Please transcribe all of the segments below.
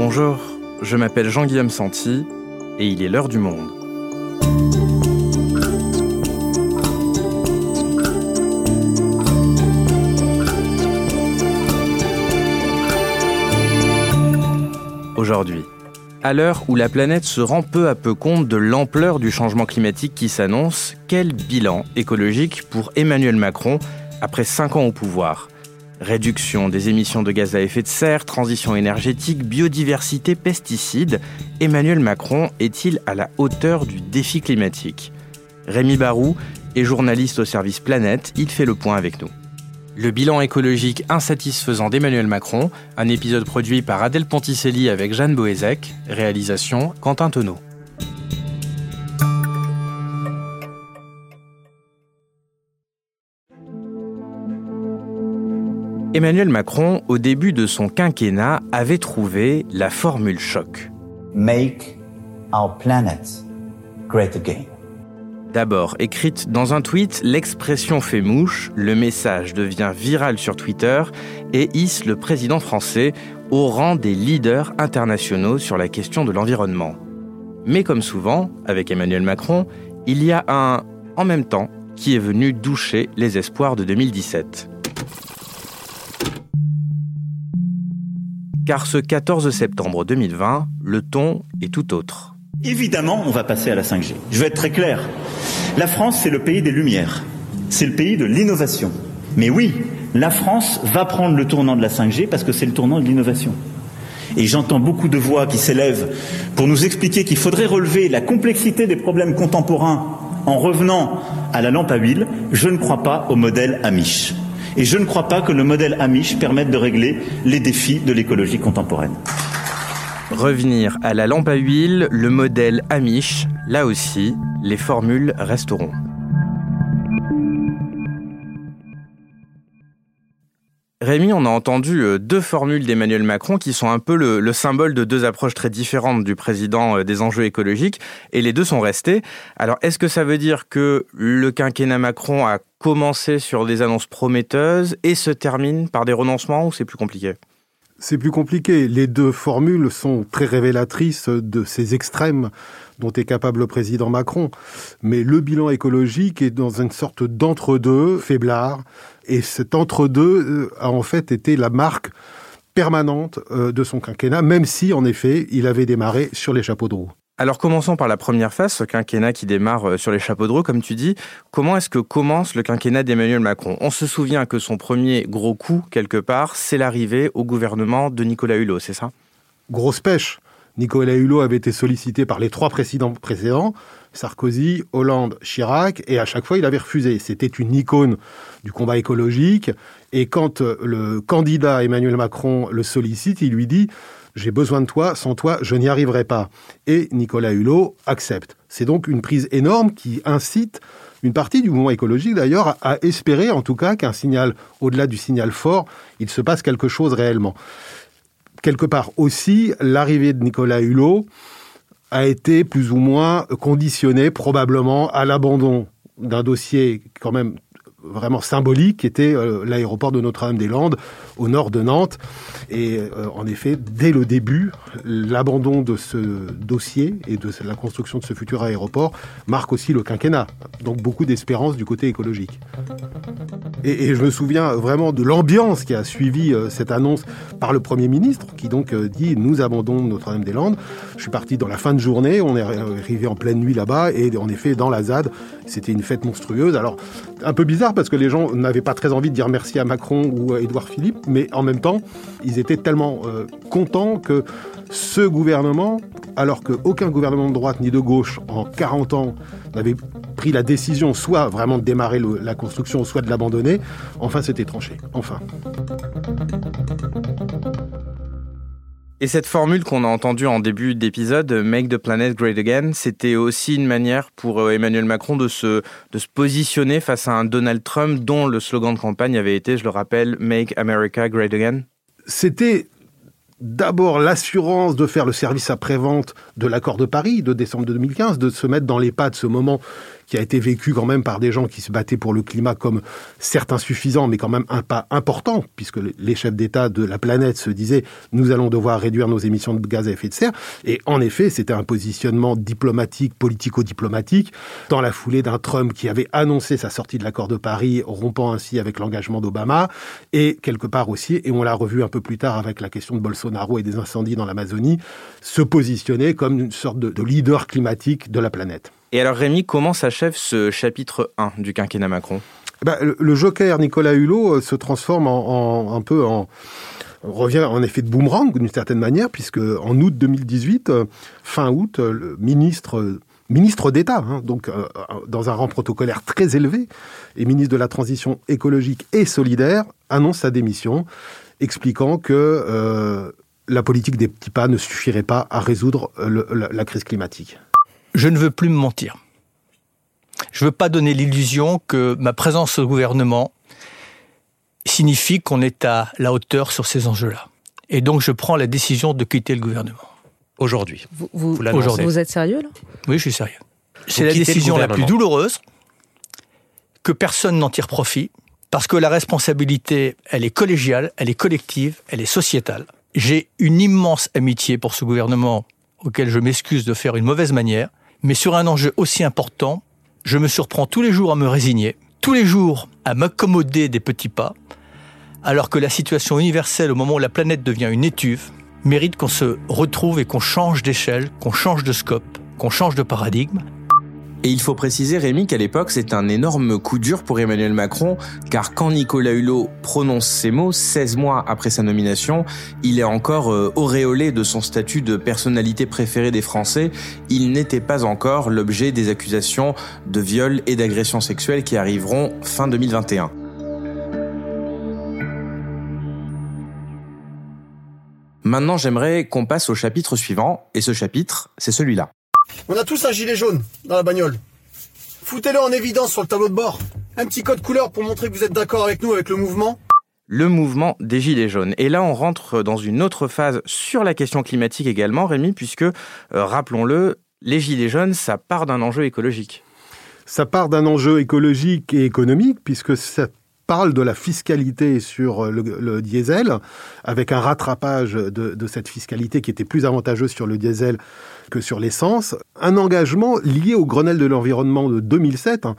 Bonjour, je m'appelle Jean-Guillaume Santi et il est l'heure du monde. Aujourd'hui, à l'heure où la planète se rend peu à peu compte de l'ampleur du changement climatique qui s'annonce, quel bilan écologique pour Emmanuel Macron après 5 ans au pouvoir? Réduction des émissions de gaz à effet de serre, transition énergétique, biodiversité, pesticides, Emmanuel Macron est-il à la hauteur du défi climatique? Rémi Barou est journaliste au service Planète, il fait le point avec nous. Le bilan écologique insatisfaisant d'Emmanuel Macron, un épisode produit par Adèle Ponticelli avec Jeanne Boézek, réalisation Quentin Tonneau. Emmanuel Macron, au début de son quinquennat, avait trouvé la formule choc. Make our planet great again. D'abord écrite dans un tweet, l'expression fait mouche, le message devient viral sur Twitter et hisse le président français au rang des leaders internationaux sur la question de l'environnement. Mais comme souvent, avec Emmanuel Macron, il y a un en même temps qui est venu doucher les espoirs de 2017. Car ce 14 septembre 2020, le ton est tout autre. Évidemment, on va passer à la 5G. Je vais être très clair. La France, c'est le pays des Lumières. C'est le pays de l'innovation. Mais oui, la France va prendre le tournant de la 5G parce que c'est le tournant de l'innovation. Et j'entends beaucoup de voix qui s'élèvent pour nous expliquer qu'il faudrait relever la complexité des problèmes contemporains en revenant à la lampe à huile. Je ne crois pas au modèle Amish. Et je ne crois pas que le modèle Amish permette de régler les défis de l'écologie contemporaine. Revenir à la lampe à huile, le modèle Amish, là aussi, les formules resteront. Rémi, on a entendu euh, deux formules d'Emmanuel Macron qui sont un peu le, symbole de deux approches très différentes du président euh, des enjeux écologiques, et les deux sont restés. Alors, est-ce que ça veut dire que le quinquennat Macron a commencé sur des annonces prometteuses et se termine par des renoncements, ou c'est plus compliqué? C'est plus compliqué. Les deux formules sont très révélatrices de ces extrêmes dont est capable le président Macron. Mais le bilan écologique est dans une sorte d'entre-deux faiblard. Et cet entre-deux euh, a en fait été la marque permanente euh, de son quinquennat, même si, en effet, il avait démarré sur les chapeaux de roue. Alors commençons par la première phase, ce quinquennat qui démarre euh, sur les chapeaux de roue, comme tu dis. Comment est-ce que commence le quinquennat d'Emmanuel Macron? On se souvient que son premier gros coup, quelque part, c'est l'arrivée au gouvernement de Nicolas Hulot, c'est ça? Grosse pêche. Nicolas Hulot avait été sollicité par les trois présidents précédents, Sarkozy, Hollande, Chirac, et à chaque fois il avait refusé. C'était une icône du combat écologique, et quand le candidat Emmanuel Macron le sollicite, il lui dit j'ai besoin de toi, sans toi, je n'y arriverai pas. Et Nicolas Hulot accepte. C'est donc une prise énorme qui incite une partie du mouvement écologique d'ailleurs à espérer en tout cas qu'un signal, au-delà du signal fort, il se passe quelque chose réellement. Quelque part aussi, l'arrivée de Nicolas Hulot a été plus ou moins conditionnée probablement à l'abandon d'un dossier quand même vraiment symbolique qui était euh, l'aéroport de Notre-Dame-des-Landes au nord de Nantes. Et euh, en effet, dès le début, l'abandon de ce dossier et de la construction de ce futur aéroport marque aussi le quinquennat. Donc beaucoup d'espérance du côté écologique. Et, je me souviens vraiment de l'ambiance qui a suivi euh, cette annonce par le Premier ministre, qui donc dit nous abandonnons Notre-Dame-des-Landes. Je suis parti dans la fin de journée, on est arrivé en pleine nuit là-bas, et en effet, dans la ZAD, c'était une fête monstrueuse. Alors, un peu bizarre parce que les gens n'avaient pas très envie de dire merci à Macron ou à Édouard Philippe, mais en même temps, ils étaient tellement euh, contents que ce gouvernement, alors qu'aucun gouvernement de droite ni de gauche en 40 ans n'avait pris la décision soit vraiment de démarrer la construction, soit de l'abandonner, enfin c'était tranché. Enfin. Et cette formule qu'on a entendue en début d'épisode, Make the Planet Great Again, c'était aussi une manière pour euh, Emmanuel Macron de se, de se positionner face à un Donald Trump dont le slogan de campagne avait été, je le rappelle, Make America Great Again. C'était d'abord l'assurance de faire le service après-vente de l'accord de Paris de décembre 2015, de se mettre dans les pas de ce moment qui a été vécu quand même par des gens qui se battaient pour le climat comme certes insuffisant, mais quand même un pas important, puisque les chefs d'État de la planète se disaient nous allons devoir réduire nos émissions de gaz à effet de serre. Et en effet, c'était un positionnement diplomatique, politico-diplomatique, dans la foulée d'un Trump qui avait annoncé sa sortie de l'accord de Paris, rompant ainsi avec l'engagement d'Obama, et quelque part aussi, et on l'a revu un peu plus tard avec la question de Bolsonaro et des incendies dans l'Amazonie, se positionner comme une sorte de, de leader climatique de la planète. Et alors Rémi, comment s'achève ce chapitre 1 du quinquennat Macron? Bah, le, joker Nicolas Hulot euh, se transforme en, un peu en revient en effet de boomerang d'une certaine manière, puisque en août 2018, euh, fin août, euh, le ministre ministre d'État, hein, donc dans un rang protocolaire très élevé, et ministre de la Transition écologique et solidaire, annonce sa démission, expliquant que la politique des petits pas ne suffirait pas à résoudre la crise climatique je ne veux plus me mentir. Je ne veux pas donner l'illusion que ma présence au gouvernement signifie qu'on est à la hauteur sur ces enjeux-là. Et donc je prends la décision de quitter le gouvernement. Aujourd'hui. Vous, vous, vous, êtes sérieux là? Oui, je suis sérieux. C'est la décision la plus douloureuse, que personne n'en tire profit, parce que la responsabilité, elle est collégiale, elle est collective, elle est sociétale. J'ai une immense amitié pour ce gouvernement auquel je m'excuse de faire une mauvaise manière, mais sur un enjeu aussi important, je me surprends tous les jours à me résigner, tous les jours à m'accommoder des petits pas, alors que la situation universelle au moment où la planète devient une étuve mérite qu'on se retrouve et qu'on change d'échelle, qu'on change de scope, qu'on change de paradigme, et il faut préciser, Rémi, qu'à l'époque, c'est un énorme coup dur pour Emmanuel Macron, car quand Nicolas Hulot prononce ces mots, 16 mois après sa nomination, il est encore euh, auréolé de son statut de personnalité préférée des Français. Il n'était pas encore l'objet des accusations de viol et d'agression sexuelle qui arriveront fin 2021. Maintenant, j'aimerais qu'on passe au chapitre suivant, et ce chapitre, c'est celui-là. On a tous un gilet jaune dans la bagnole. Foutez-le en évidence sur le tableau de bord. Un petit code couleur pour montrer que vous êtes d'accord avec nous avec le mouvement. Le mouvement des Gilets jaunes. Et là, on rentre dans une autre phase sur la question climatique également, Rémi, puisque, euh, rappelons-le, les Gilets jaunes, ça part d'un enjeu écologique. Ça part d'un enjeu écologique et économique, puisque ça parle de la fiscalité sur euh, le, diesel, avec un rattrapage de, cette fiscalité qui était plus avantageuse sur le diesel que sur l'essence. Un engagement lié au Grenelle de l'environnement de 2007 hein,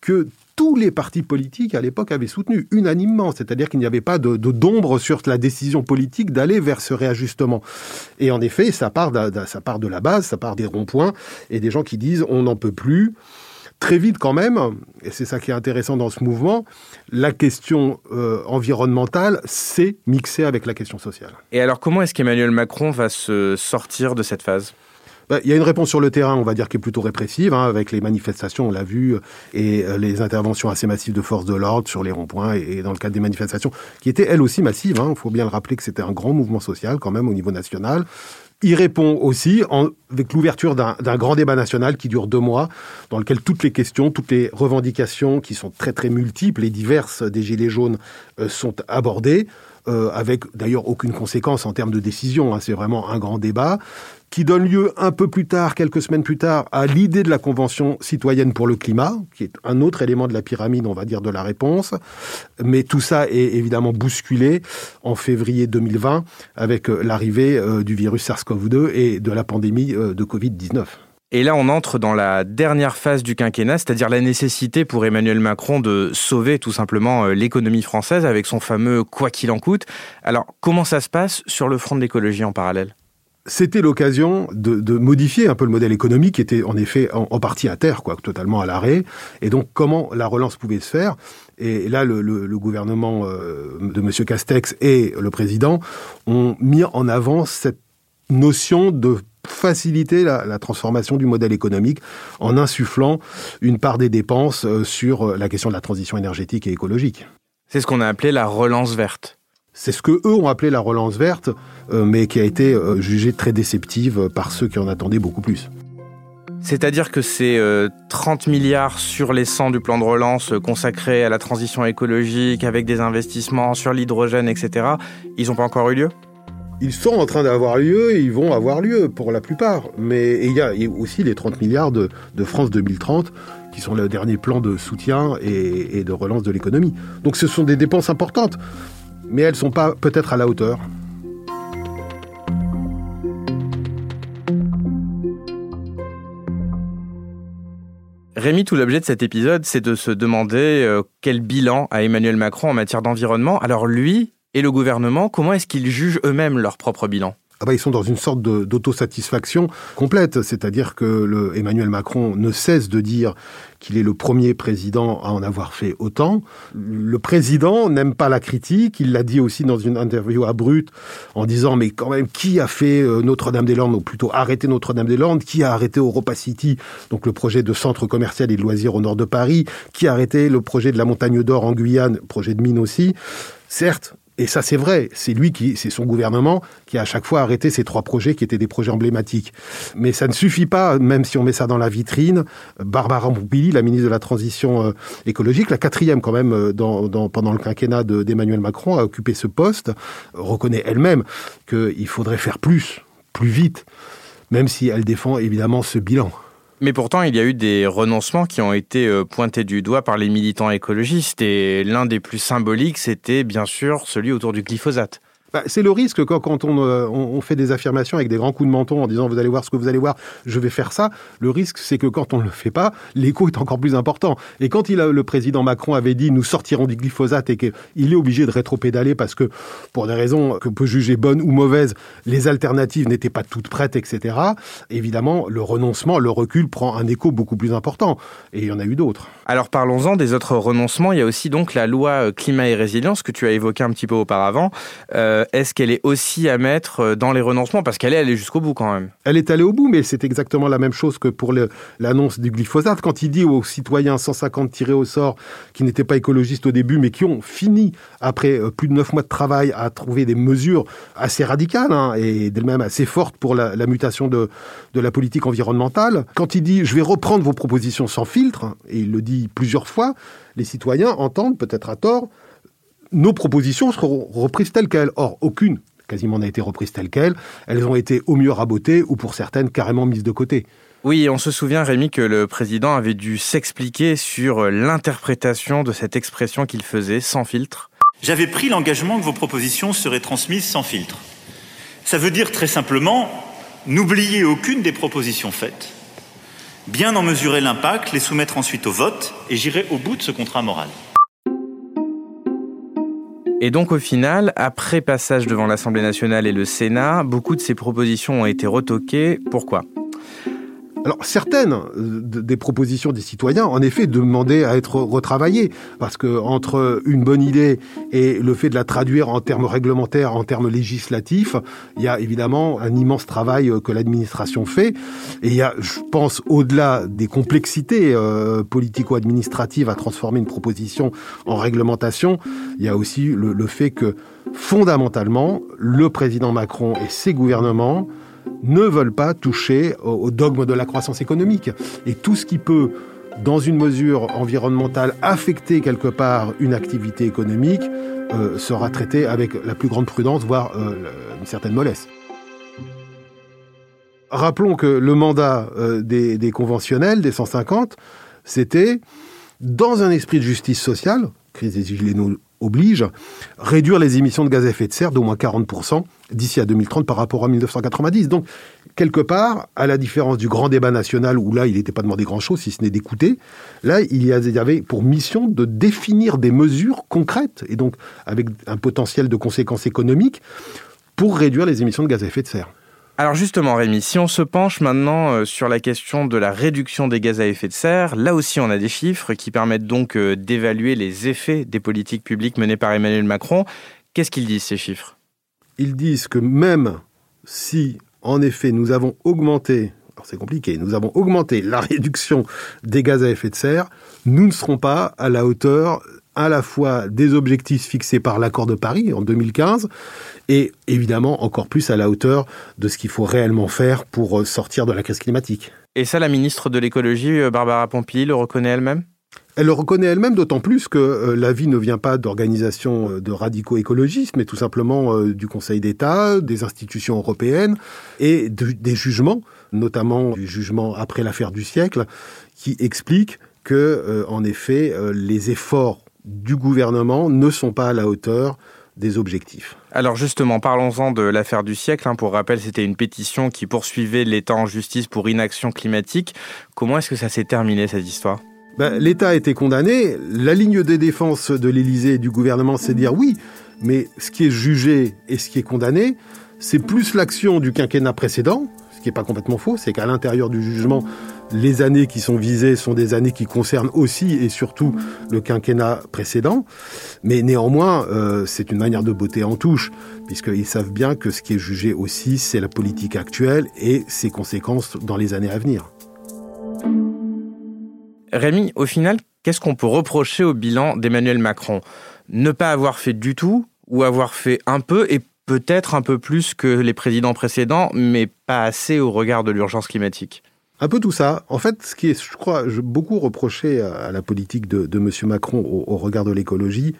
que tous les partis politiques à l'époque avaient soutenu unanimement, c'est-à-dire qu'il n'y avait pas de, d'ombre sur la décision politique d'aller vers ce réajustement. Et en effet, part ça part de la base, ça part des ronds-points et des gens qui disent on n'en peut plus très vite quand même, et c'est ça qui est intéressant dans ce mouvement, la question euh, environnementale s'est mixée avec la question sociale. Et alors comment est-ce qu'Emmanuel Macron va se sortir de cette phase? Bah, il y a une réponse sur le terrain, on va dire, qui est plutôt répressive, hein, avec les manifestations, on l'a vu, et euh, les interventions assez massives de forces de l'ordre sur les ronds-points, et, dans le cadre des manifestations, qui étaient elles aussi massives. Il hein. faut bien le rappeler que c'était un grand mouvement social quand même au niveau national. Il répond aussi avec l'ouverture d'un grand débat national qui dure deux mois, dans lequel toutes les questions, toutes les revendications qui sont très très multiples et diverses des Gilets jaunes euh, sont abordées. Euh, avec d'ailleurs aucune conséquence en termes de décision. Hein. c'est vraiment un grand débat qui donne lieu un peu plus tard, quelques semaines plus tard, à l'idée de la Convention citoyenne pour le climat, qui est un autre élément de la pyramide, on va dire, de la réponse. Mais tout ça est évidemment bousculé en février 2020 avec euh, l'arrivée euh, du virus SARS-CoV-2 et de la pandémie de Covid-19. Et là, on entre dans la dernière phase du quinquennat, c'est-à-dire la nécessité pour Emmanuel Macron de sauver tout simplement euh, l'économie française avec son fameux quoi qu'il en coûte. Alors, comment ça se passe sur le front de l'écologie en parallèle? C'était l'occasion de, modifier un peu le modèle économique qui était en effet en, partie à terre, quoi, totalement à l'arrêt. Et donc comment la relance pouvait se faire? Et là, le, gouvernement euh, de M. Castex et le président ont mis en avant cette notion de faciliter la, transformation du modèle économique en insufflant une part des dépenses euh, sur euh, la question de la transition énergétique et écologique. C'est ce qu'on a appelé la relance verte. C'est ce que eux ont appelé la relance verte, euh, mais qui a été jugée très déceptive par ceux qui en attendaient beaucoup plus. C'est-à-dire que ces 30 milliards sur les 100 du plan de relance consacrés à la transition écologique, avec des investissements sur l'hydrogène, etc., ils n'ont pas encore eu lieu? Ils sont en train d'avoir lieu et ils vont avoir lieu pour la plupart. Mais il y a aussi les 30 milliards de, France 2030 qui sont le dernier plan de soutien et, et de relance de l'économie. Donc ce sont des dépenses importantes, mais elles ne sont pas peut-être à la hauteur. Rémi, tout l'objet de cet épisode, c'est de se demander euh, quel bilan a Emmanuel Macron en matière d'environnement. Alors lui et le gouvernement, comment est-ce qu'ils jugent eux-mêmes leur propre bilan? Ah bah, ils sont dans une sorte d'autosatisfaction complète, c'est-à-dire que Emmanuel Macron ne cesse de dire qu'il est le premier président à en avoir fait autant. Le président n'aime pas la critique, il l'a dit aussi dans une interview à Brut en disant mais quand même qui a fait euh, Notre-Dame-des-Landes ou plutôt arrêté Notre-Dame-des-Landes, qui a arrêté Europa City, donc le projet de centre commercial et de loisirs au nord de Paris, qui a arrêté le projet de la Montagne d'Or en Guyane, projet de mine aussi. Certes, et ça, c'est vrai. C'est lui qui, c'est son gouvernement qui a à chaque fois arrêté ces trois projets qui étaient des projets emblématiques. Mais ça ne suffit pas, même si on met ça dans la vitrine. Barbara Pompili, la ministre de la Transition euh, écologique, la quatrième quand même euh, pendant le quinquennat d'Emmanuel Macron, a occupé ce poste, reconnaît elle-même qu'il faudrait faire plus, plus vite, même si elle défend évidemment ce bilan. Mais pourtant, il y a eu des renoncements qui ont été euh, pointés du doigt par les militants écologistes et l'un des plus symboliques, c'était bien sûr celui autour du glyphosate. Bah, c'est le risque quand, euh, on, fait des affirmations avec des grands coups de menton en disant vous allez voir ce que vous allez voir, je vais faire ça. Le risque, c'est que quand on ne le fait pas, l'écho est encore plus important. Et quand il le président Macron avait dit nous sortirons du glyphosate et qu'il est obligé de rétropédaler parce que pour des raisons que peut juger bonnes ou mauvaises, les alternatives n'étaient pas toutes prêtes, etc. Évidemment, le renoncement, le recul prend un écho beaucoup plus important. Et il y en a eu d'autres. Alors parlons-en des autres renoncements. Il y a aussi donc la loi euh, climat et résilience que tu as évoqué un petit peu auparavant. Euh, euh, est-ce qu'elle est aussi à mettre euh, dans les renoncements? Parce qu'elle est allée jusqu'au bout quand même. Elle est allée au bout, mais c'est exactement la même chose que pour l'annonce du glyphosate. Quand il dit aux citoyens 150 tirés au sort qui n'étaient pas écologistes au début, mais qui ont fini, après euh, plus de neuf mois de travail, à trouver des mesures assez radicales hein, et d'elles-mêmes assez fortes pour la, mutation de, de la politique environnementale, quand il dit je vais reprendre vos propositions sans filtre, et il le dit plusieurs fois, les citoyens entendent, peut-être à tort, nos propositions seront reprises telles quelles. Or, aucune quasiment n'a été reprise telle quelle. Elles ont été au mieux rabotées ou pour certaines carrément mises de côté. Oui, on se souvient, Rémi, que le président avait dû s'expliquer sur l'interprétation de cette expression qu'il faisait sans filtre. J'avais pris l'engagement que vos propositions seraient transmises sans filtre. Ça veut dire très simplement, n'oubliez aucune des propositions faites, bien en mesurer l'impact, les soumettre ensuite au vote, et j'irai au bout de ce contrat moral. Et donc au final, après passage devant l'Assemblée nationale et le Sénat, beaucoup de ces propositions ont été retoquées. Pourquoi? Alors certaines euh, des propositions des citoyens, en effet, demandaient à être retravaillées, parce que entre une bonne idée et le fait de la traduire en termes réglementaires, en termes législatifs, il y a évidemment un immense travail euh, que l'administration fait. Et il y a, je pense, au-delà des complexités euh, politico-administratives à transformer une proposition en réglementation, il y a aussi le, le fait que fondamentalement, le président Macron et ses gouvernements ne veulent pas toucher au, dogme de la croissance économique. Et tout ce qui peut, dans une mesure environnementale, affecter quelque part une activité économique, euh, sera traité avec la plus grande prudence, voire euh, une certaine mollesse. Rappelons que le mandat euh, des, conventionnels, des 150, c'était, dans un esprit de justice sociale, crise des gilets oblige, réduire les émissions de gaz à effet de serre d'au moins 40% d'ici à 2030 par rapport à 1990. Donc, quelque part, à la différence du grand débat national, où là, il n'était pas demandé grand-chose, si ce n'est d'écouter, là, il y avait pour mission de définir des mesures concrètes, et donc avec un potentiel de conséquences économiques, pour réduire les émissions de gaz à effet de serre. Alors justement, Rémi, si on se penche maintenant euh, sur la question de la réduction des gaz à effet de serre, là aussi on a des chiffres qui permettent donc euh, d'évaluer les effets des politiques publiques menées par Emmanuel Macron. Qu'est-ce qu'ils disent ces chiffres? Ils disent que même si en effet nous avons augmenté, alors c'est compliqué, nous avons augmenté la réduction des gaz à effet de serre, nous ne serons pas à la hauteur à la fois des objectifs fixés par l'accord de Paris en 2015 et évidemment encore plus à la hauteur de ce qu'il faut réellement faire pour euh, sortir de la crise climatique. Et ça, la ministre de l'écologie, euh, Barbara Pompili, le reconnaît elle-même? Elle le reconnaît elle-même, d'autant plus que euh, l'avis ne vient pas d'organisations de radicaux écologistes, mais tout simplement du Conseil d'État, des institutions européennes et des jugements, notamment du jugement après l'affaire du siècle, qui expliquent que, euh, en effet, euh, les efforts du gouvernement ne sont pas à la hauteur des objectifs. Alors justement, parlons-en de l'affaire du siècle. Hein. Pour rappel, c'était une pétition qui poursuivait l'État en justice pour inaction climatique. Comment est-ce que ça s'est terminé cette histoire? Ben, L'État a été condamné. La ligne de défense de l'Élysée et du gouvernement, c'est dire oui, mais ce qui est jugé et ce qui est condamné, c'est plus l'action du quinquennat précédent, ce qui n'est pas complètement faux, c'est qu'à l'intérieur du jugement, les années qui sont visées sont des années qui concernent aussi et surtout le quinquennat précédent. Mais néanmoins, euh, c'est une manière de botter en touche, puisqu'ils savent bien que ce qui est jugé aussi, c'est la politique actuelle et ses conséquences dans les années à venir. Rémi, au final, qu'est-ce qu'on peut reprocher au bilan d'Emmanuel Macron? Ne pas avoir fait du tout ou avoir fait un peu et peut-être un peu plus que les présidents précédents, mais pas assez au regard de l'urgence climatique? Un peu tout ça. En fait, ce qui est, je crois, beaucoup reproché à la politique de, M. Macron au, regard de l'écologie,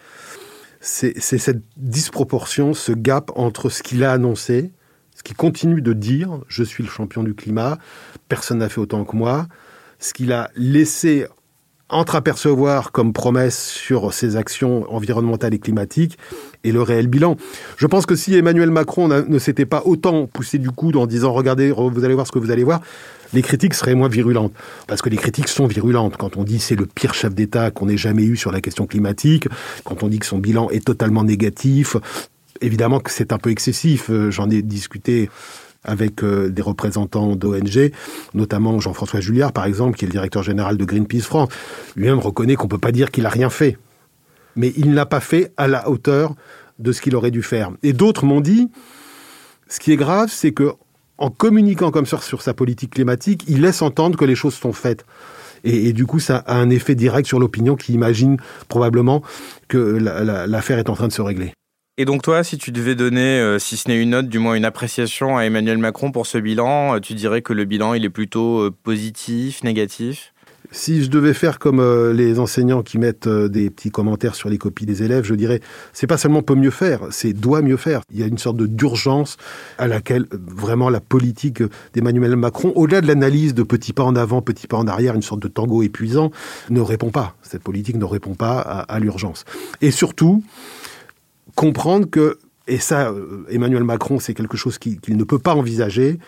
c'est cette disproportion, ce gap entre ce qu'il a annoncé, ce qu'il continue de dire, je suis le champion du climat, personne n'a fait autant que moi, ce qu'il a laissé entreapercevoir comme promesse sur ses actions environnementales et climatiques et le réel bilan. Je pense que si Emmanuel Macron ne s'était pas autant poussé du coude en disant regardez, vous allez voir ce que vous allez voir, les critiques seraient moins virulentes. Parce que les critiques sont virulentes. Quand on dit c'est le pire chef d'État qu'on ait jamais eu sur la question climatique, quand on dit que son bilan est totalement négatif, évidemment que c'est un peu excessif. Euh, j'en ai discuté avec euh, des représentants d'ONG, notamment Jean-François Julliard, par exemple, qui est le directeur général de Greenpeace France. Lui-même reconnaît qu'on ne peut pas dire qu'il n'a rien fait. Mais il n'a pas fait à la hauteur de ce qu'il aurait dû faire. Et d'autres m'ont dit, ce qui est grave, c'est que en communiquant comme ça sur sa politique climatique, il laisse entendre que les choses sont faites. Et, du coup, ça a un effet direct sur l'opinion qui imagine probablement que l'affaire est en train de se régler. Et donc toi, si tu devais donner, euh, si ce n'est une note, du moins une appréciation à Emmanuel Macron pour ce bilan, euh, tu dirais que le bilan, il est plutôt euh, positif, négatif? Si je devais faire comme les enseignants qui mettent des petits commentaires sur les copies des élèves, je dirais c'est pas seulement peut mieux faire, c'est doit mieux faire. Il y a une sorte de d'urgence à laquelle vraiment la politique d'Emmanuel Macron, au-delà de l'analyse de petits pas en avant, petits pas en arrière, une sorte de tango épuisant, ne répond pas. Cette politique ne répond pas à, l'urgence. Et surtout comprendre que et ça, Emmanuel Macron, c'est quelque chose qu'il ne peut pas envisager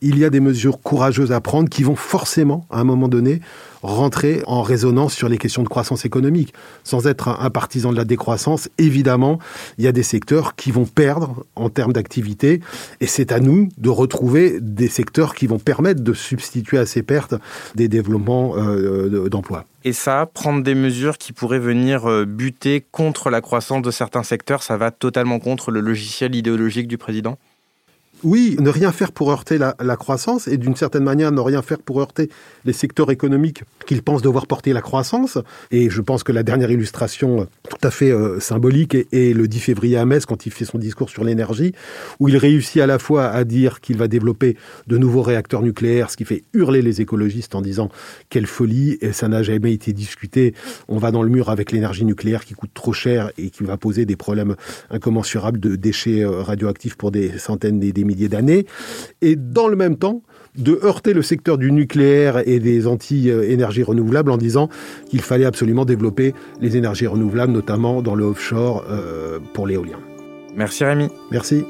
il y a des mesures courageuses à prendre qui vont forcément, à un moment donné, rentrer en résonance sur les questions de croissance économique. Sans être un, partisan de la décroissance, évidemment, il y a des secteurs qui vont perdre en termes d'activité, et c'est à nous de retrouver des secteurs qui vont permettre de substituer à ces pertes des développements euh, d'emplois. Et ça, prendre des mesures qui pourraient venir euh, buter contre la croissance de certains secteurs, ça va totalement contre le logiciel idéologique du président? Oui, ne rien faire pour heurter la, croissance et d'une certaine manière ne rien faire pour heurter les secteurs économiques qu'il pense devoir porter la croissance. Et je pense que la dernière illustration tout à fait euh, symbolique est, le 10 février à Metz quand il fait son discours sur l'énergie, où il réussit à la fois à dire qu'il va développer de nouveaux réacteurs nucléaires, ce qui fait hurler les écologistes en disant quelle folie, et ça n'a jamais été discuté, on va dans le mur avec l'énergie nucléaire qui coûte trop cher et qui va poser des problèmes incommensurables de déchets euh, radioactifs pour des centaines et des milliers d'années, et dans le même temps, de heurter le secteur du nucléaire et des anti-énergies renouvelables en disant qu'il fallait absolument développer les énergies renouvelables, notamment dans le offshore euh, pour l'éolien. Merci Rémi. Merci.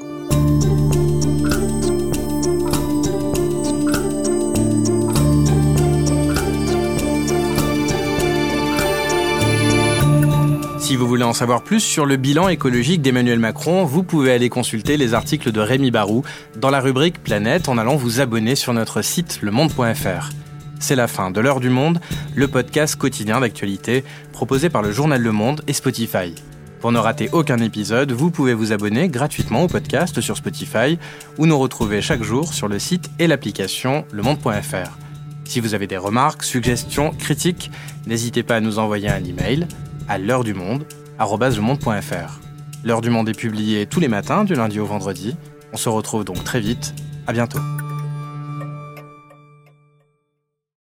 Vous voulez en savoir plus sur le bilan écologique d'Emmanuel Macron, vous pouvez aller consulter les articles de Rémi Barou dans la rubrique Planète en allant vous abonner sur notre site lemonde.fr. C'est la fin de l'heure du monde, le podcast quotidien d'actualité proposé par le journal Le Monde et Spotify. Pour ne rater aucun épisode, vous pouvez vous abonner gratuitement au podcast sur Spotify ou nous retrouver chaque jour sur le site et l'application lemonde.fr. Si vous avez des remarques, suggestions, critiques, n'hésitez pas à nous envoyer un email à l'heure du monde, monde.fr. L'heure du monde est publiée tous les matins du lundi au vendredi. On se retrouve donc très vite. À bientôt.